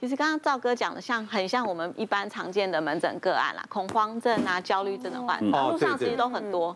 其实刚刚赵哥讲的，像很像我们一般常见的门诊个案啦，恐慌症啊、焦虑症的患者，路上其实都很多。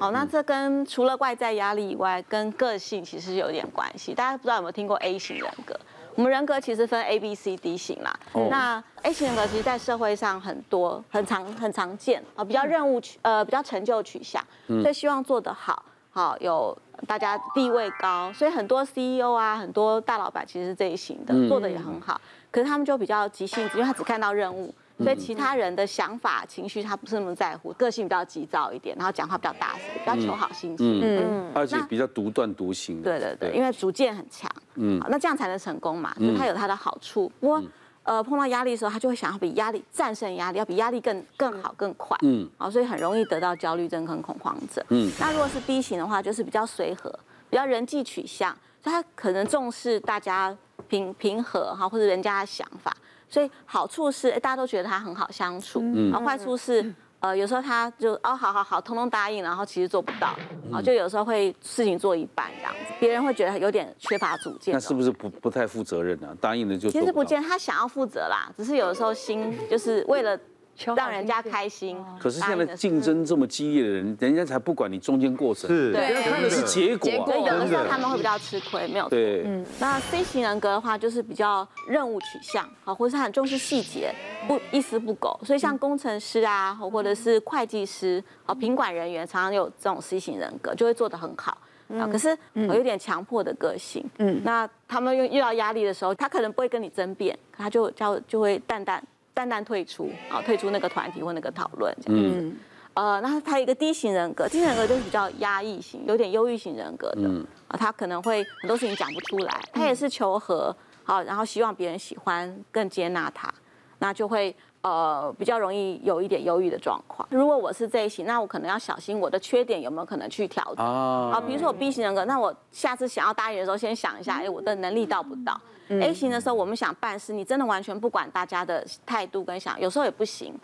好，那这跟除了外在压力以外，跟个性其实有点关系。大家不知道有没有听过 A 型人格？我们人格其实分 A、B、C、D 型啦。那 A 型人格其实，在社会上很多、很常、很常见啊，比较任务取呃，比较成就取向，所以希望做得好，好有大家地位高，所以很多 CEO 啊，很多大老板其实是这一型的，做的也很好。可是他们就比较急性子，因为他只看到任务。所以其他人的想法、情绪，他不是那么在乎，个性比较急躁一点，然后讲话比较大声，比较求好心切，嗯，而且比较独断独行。对对对，因为主见很强，嗯，那这样才能成功嘛，所以他有他的好处。不过，呃，碰到压力的时候，他就会想要比压力战胜压力，要比压力更更好更快，嗯，好，所以很容易得到焦虑症跟恐慌症。嗯，那如果是 B 型的话，就是比较随和，比较人际取向，所以他可能重视大家平平和哈，或者人家的想法。所以好处是，大家都觉得他很好相处。嗯。然后坏处是，呃，有时候他就哦，好好好，通通答应，然后其实做不到，然后就有时候会事情做一半这样子，别人会觉得有点缺乏主见。那是不是不不太负责任呢？答应了就。其实不见他想要负责啦，只是有的时候心就是为了。让人家开心。可是现在竞争这么激烈的人，人家才不管你中间过程，是，对，看的是结果。所以有的时候他们会比较吃亏，没有错。对，嗯。那 C 型人格的话，就是比较任务取向，好，或是很重视细节，不一丝不苟。所以像工程师啊，或者是会计师，啊，品管人员，常常有这种 C 型人格，就会做得很好。啊，可是我有点强迫的个性。嗯。那他们遇遇到压力的时候，他可能不会跟你争辩，他就就就会淡淡。淡淡退出，啊，退出那个团体或那个讨论这样。嗯，呃，那他一个低型人格低型人格就是比较压抑型，有点忧郁型人格的。啊，他可能会很多事情讲不出来，他也是求和，好，然后希望别人喜欢，更接纳他，那就会呃比较容易有一点忧郁的状况。如果我是这一型，那我可能要小心我的缺点有没有可能去调整。好，比如说我 B 型人格，那我下次想要答应的时候，先想一下，哎，我的能力到不到？A 型的时候，我们想办事，你真的完全不管大家的态度跟想，有时候也不行，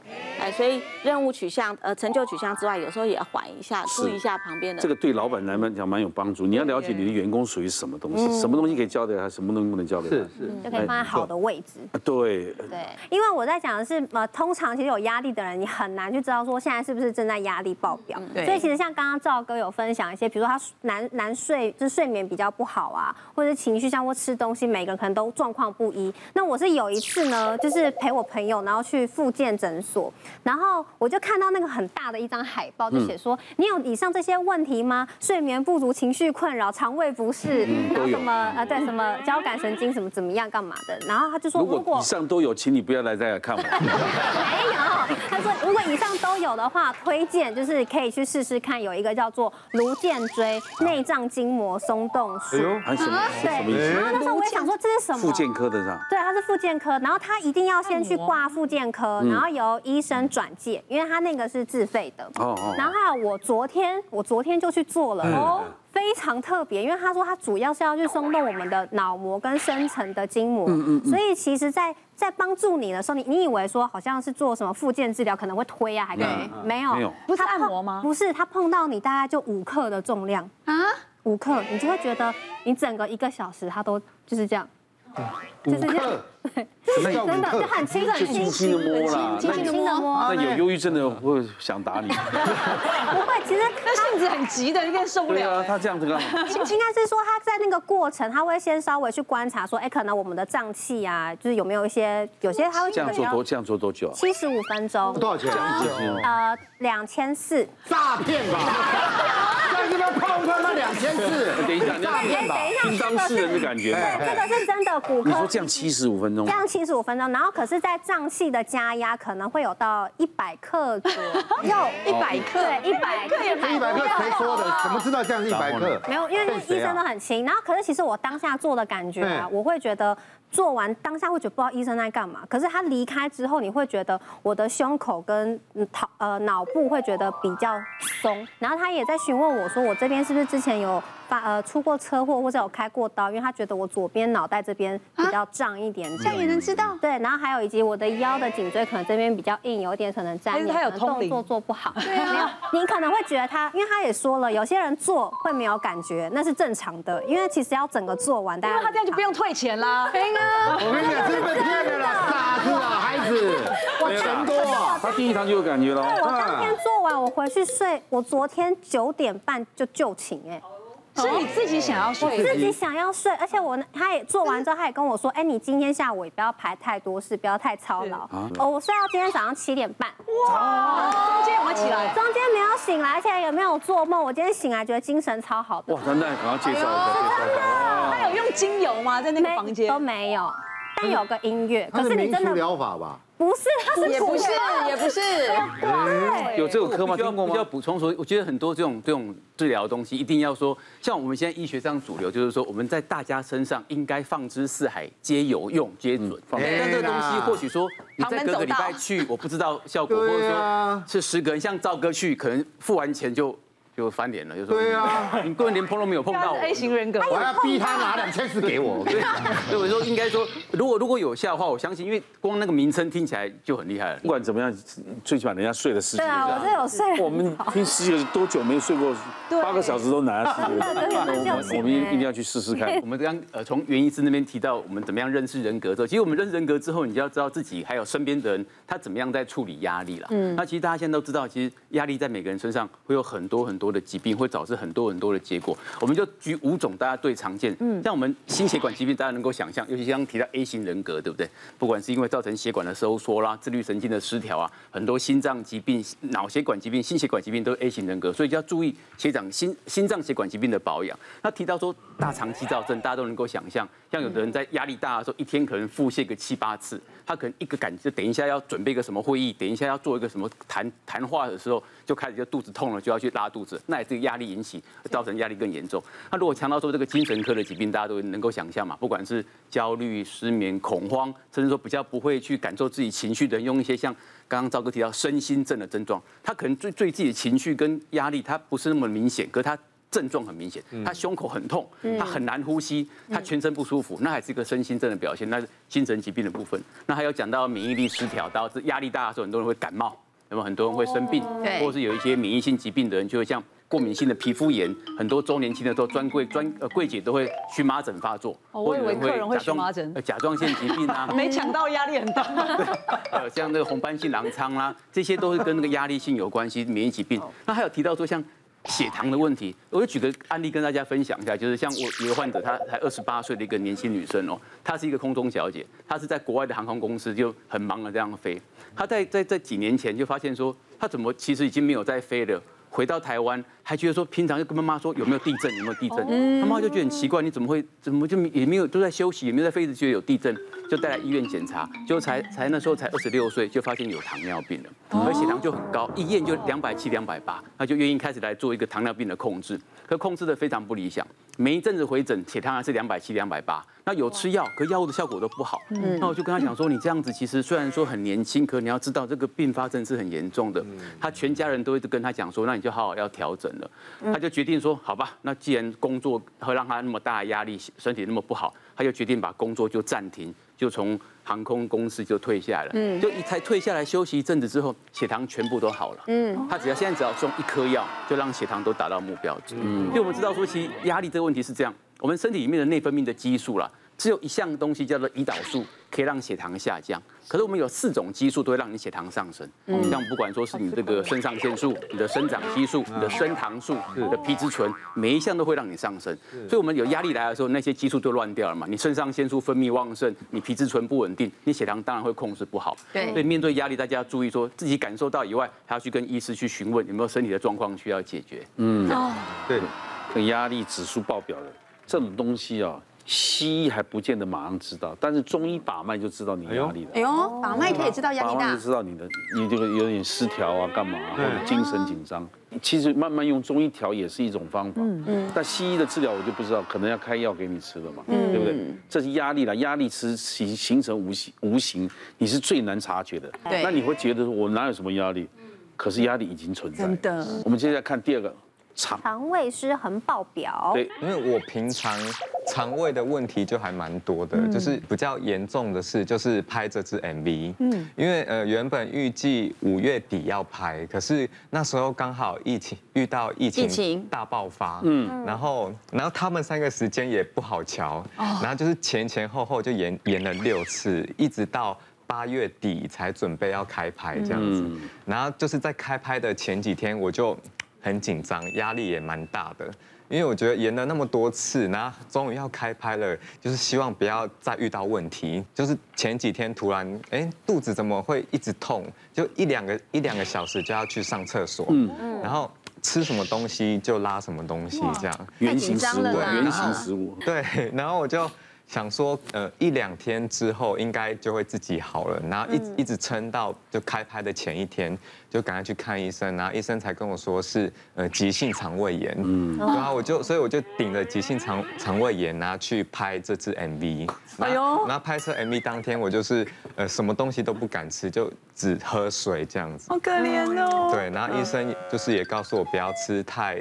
哎，所以任务取向、呃成就取向之外，有时候也要缓一下，注意一下旁边的。这个对老板来讲蛮有帮助。你要了解你的员工属于什么东西，什么东西可以交给他，什么东西不能交给他，是是，就可以放在好的位置。对对，因为我在讲的是，呃，通常其实有压力的人，你很难去知道说现在是不是正在压力爆表。对。所以其实像刚刚赵哥有分享一些，比如说他难难睡，就是睡眠比较不好啊，或者是情绪像或吃东西，每个人可能都状况不一，那我是有一次呢，就是陪我朋友，然后去复健诊所，然后我就看到那个很大的一张海报，就写说、嗯、你有以上这些问题吗？睡眠不足、情绪困扰、肠胃不适，嗯、然后什么呃对什么交感神经什么怎么样干嘛的？然后他就说，如果以上都有，请你不要来再来看我。没有，他说如果以上都有的话，推荐就是可以去试试看，有一个叫做颅荐椎内脏筋膜松动术。哎呦，什么？对，什么意思？然后那时候我也想说这是什么？复健科的是吧。对，他是复健科，然后他一定要先去挂复健科，然后由医生转介，因为他那个是自费的。哦哦。然后还有我昨天，我昨天就去做了哦，非常特别，因为他说他主要是要去松动我们的脑膜跟深层的筋膜。嗯嗯。所以其实，在在帮助你的时候，你你以为说好像是做什么复健治疗，可能会推啊，还可以没有？没有。不是按摩吗？不是，他碰到你大概就五克的重量啊，五克，你就会觉得你整个一个小时他都就是这样。就是这样，对，真的就很轻很轻，轻轻的摸啦，轻轻的摸。那有忧郁症的会想打你？不会，其实他性子很急的，应该受不了。对啊，他这样子干嘛？应该是说他在那个过程，他会先稍微去观察，说，哎，可能我们的脏器啊，就是有没有一些，有些他会这样做多，这样做多久？七十五分钟。多少钱？呃，两千四。诈骗吧？在这边泡他妈两千次。等一下，你要骗吧？听当事人的感觉。对，这个是真的骨科。你说这样七十五分钟？这样七十五分钟，然后可是，在脏器的加压可能会有到一百克左右，一百克，对，一百克，一百克，谁说的？怎么知道这样是一百克？没有，因为医生都很轻。然后，可是其实我当下做的感觉啊，我会觉得。做完当下会觉得不知道医生在干嘛，可是他离开之后，你会觉得我的胸口跟头呃脑部会觉得比较松，然后他也在询问我说，我这边是不是之前有发呃出过车祸或者有开过刀，因为他觉得我左边脑袋这边比较胀一点点，这样也能知道？对，然后还有以及我的腰的颈椎可能这边比较硬，有点可能粘连，他有动作做不好。对啊，你可能会觉得他，因为他也说了，有些人做会没有感觉，那是正常的，因为其实要整个做完，因为他这样就不用退钱啦。我跟你讲，真被骗的啦，傻子啊，孩子，我钱多啊。他第一堂就有感觉了。我当天做完，我回去睡，我昨天九点半就就寝哎。是你自己想要睡，我自己想要睡，而且我他也做完之后，他也跟我说，哎，你今天下午也不要排太多事，不要太操劳。哦，我睡到今天早上七点半。哇，中间有没有起来？中间没有醒来，而且也没有做梦。我今天醒来觉得精神超好的。哇，那那我要介绍一下，介绍一下。他有用精油吗？在那个房间都没有，但有个音乐。可是你真的疗法吧？不是，他是也不是，也不是，有这种科吗？听过吗？要补充说，我觉得很多这种这种治疗的东西，一定要说，像我们现在医学上主流，就是说我们在大家身上应该放之四海皆有用皆准。但这个东西或许说你在隔个礼拜去，我不知道效果，或者说是十个人像赵哥去，可能付完钱就。就翻脸了，就说对啊，你根本连碰都没有碰到。A 型人格，我要逼他拿两千四给我。对，所以我说应该说，如果如果有效的话，我相信，因为光那个名称听起来就很厉害了。不管怎么样，最起码人家睡了十几个。对啊，我这有睡。我们听十几个多久没睡过？八个小时都难。我们一定要去试试看。我们刚呃从袁医师那边提到，我们怎么样认识人格之后，其实我们认识人格之后，你就要知道自己还有身边的人他怎么样在处理压力了。嗯。那其实大家现在都知道，其实压力在每个人身上会有很多很多的疾病，会导致。很多很多的结果，我们就举五种大家最常见，嗯，像我们心血管疾病，大家能够想象，尤其刚刚提到 A 型人格，对不对？不管是因为造成血管的收缩啦、自律神经的失调啊，很多心脏疾病、脑血管疾病、心血管疾病都是 A 型人格，所以就要注意血长心心脏血管疾病的保养。那提到说大肠肌躁症，大家都能够想象，像有的人在压力大的时候，一天可能腹泻个七八次，他可能一个感觉，等一下要准备一个什么会议，等一下要做一个什么谈谈话的时候，就开始就肚子痛了，就要去拉肚子，那也是压力引起，造成压力更严重。那如果强调说这个精神科的疾病，大家都能够想象嘛，不管是焦虑、失眠、恐慌，甚至说比较不会去感受自己情绪的人，用一些像刚刚赵哥提到身心症的症状，他可能对对自己的情绪跟压力，他不是那么明显，可是他症状很明显，他胸口很痛，他很难呼吸，他全身不舒服，那还是一个身心症的表现，那是精神疾病的部分。那还有讲到免疫力失调，导致压力大的时候，很多人会感冒，那么很多人会生病，或者是有一些免疫性疾病的人，就会像。过敏性的皮肤炎，很多周年庆的时候，专柜专呃柜姐都会荨麻疹发作。我以为客人会荨麻疹，甲状腺疾病啊，没抢到压力很大。呃，像那个红斑性狼疮啦，这些都是跟那个压力性有关系，免疫疾病。那还有提到说像血糖的问题，我就举个案例跟大家分享一下，就是像我一个患者，她才二十八岁的一个年轻女生哦，她是一个空中小姐，她是在国外的航空公司就很忙的这样飞。她在在在几年前就发现说，她怎么其实已经没有在飞了。回到台湾，还觉得说平常就跟妈妈说有没有地震，有没有地震，妈妈就觉得很奇怪，你怎么会怎么就也没有都在休息，也没有在飞，一直觉得有地震，就带来医院检查，就才才那时候才二十六岁，就发现有糖尿病了，而血糖就很高，一验就两百七、两百八，那就愿意开始来做一个糖尿病的控制，可控制的非常不理想，每一阵子回诊血糖还是两百七、两百八。那有吃药，可药物的效果都不好。嗯，那我就跟他讲说，你这样子其实虽然说很年轻，可你要知道这个并发症是很严重的。他全家人都一直跟他讲说，那你就好好要调整了。他就决定说，好吧，那既然工作会让他那么大的压力，身体那么不好，他就决定把工作就暂停，就从航空公司就退下来了。嗯，就一才退下来休息一阵子之后，血糖全部都好了。嗯，他只要现在只要送一颗药，就让血糖都达到目标值。嗯，因为我们知道说，其实压力这个问题是这样。我们身体里面的内分泌的激素啦，只有一项东西叫做胰岛素，可以让血糖下降。可是我们有四种激素都会让你血糖上升，像不管说是你这个肾上腺素、你的生长激素、你的升糖素、你的皮质醇，每一项都会让你上升。所以，我们有压力来的时候，那些激素就乱掉了嘛。你肾上腺素分泌旺盛，你皮质醇不稳定，你血糖当然会控制不好。对。所以面对压力，大家要注意说自己感受到以外，还要去跟医师去询问有没有身体的状况需要解决。嗯，对，这压力指数爆表了。这种东西啊，西医还不见得马上知道，但是中医把脉就知道你压力了。哎呦，把脉可以知道压力大。把脉就知道你的，你这个有点失调啊，干嘛、啊，或者精神紧张。其实慢慢用中医调也是一种方法。嗯嗯。但西医的治疗我就不知道，可能要开药给你吃了嘛，对不对？这是压力了，压力是形形成无形无形，你是最难察觉的。对。那你会觉得我哪有什么压力？可是压力已经存在。真的。我们接下来看第二个。肠。肠胃失衡爆表。对，因为我平常肠胃的问题就还蛮多的，就是比较严重的是就是拍这支 MV，嗯，因为呃原本预计五月底要拍，可是那时候刚好疫情遇到疫情大爆发，嗯，然后然后他们三个时间也不好乔，然后就是前前后后就延延了六次，一直到。八月底才准备要开拍这样子，然后就是在开拍的前几天，我就很紧张，压力也蛮大的，因为我觉得演了那么多次，然后终于要开拍了，就是希望不要再遇到问题。就是前几天突然，哎，肚子怎么会一直痛？就一两个一两个小时就要去上厕所，嗯，然后吃什么东西就拉什么东西，这样原形食物，原形食物，对，然后我就。想说，呃，一两天之后应该就会自己好了，然后一一直撑到就开拍的前一天，就赶快去看医生，然后医生才跟我说是呃急性肠胃炎，嗯，然后我就所以我就顶着急性肠肠胃炎，然后去拍这支 MV，哎呦，然后拍摄 MV 当天我就是呃什么东西都不敢吃，就只喝水这样子，好可怜哦，对，然后医生就是也告诉我不要吃太。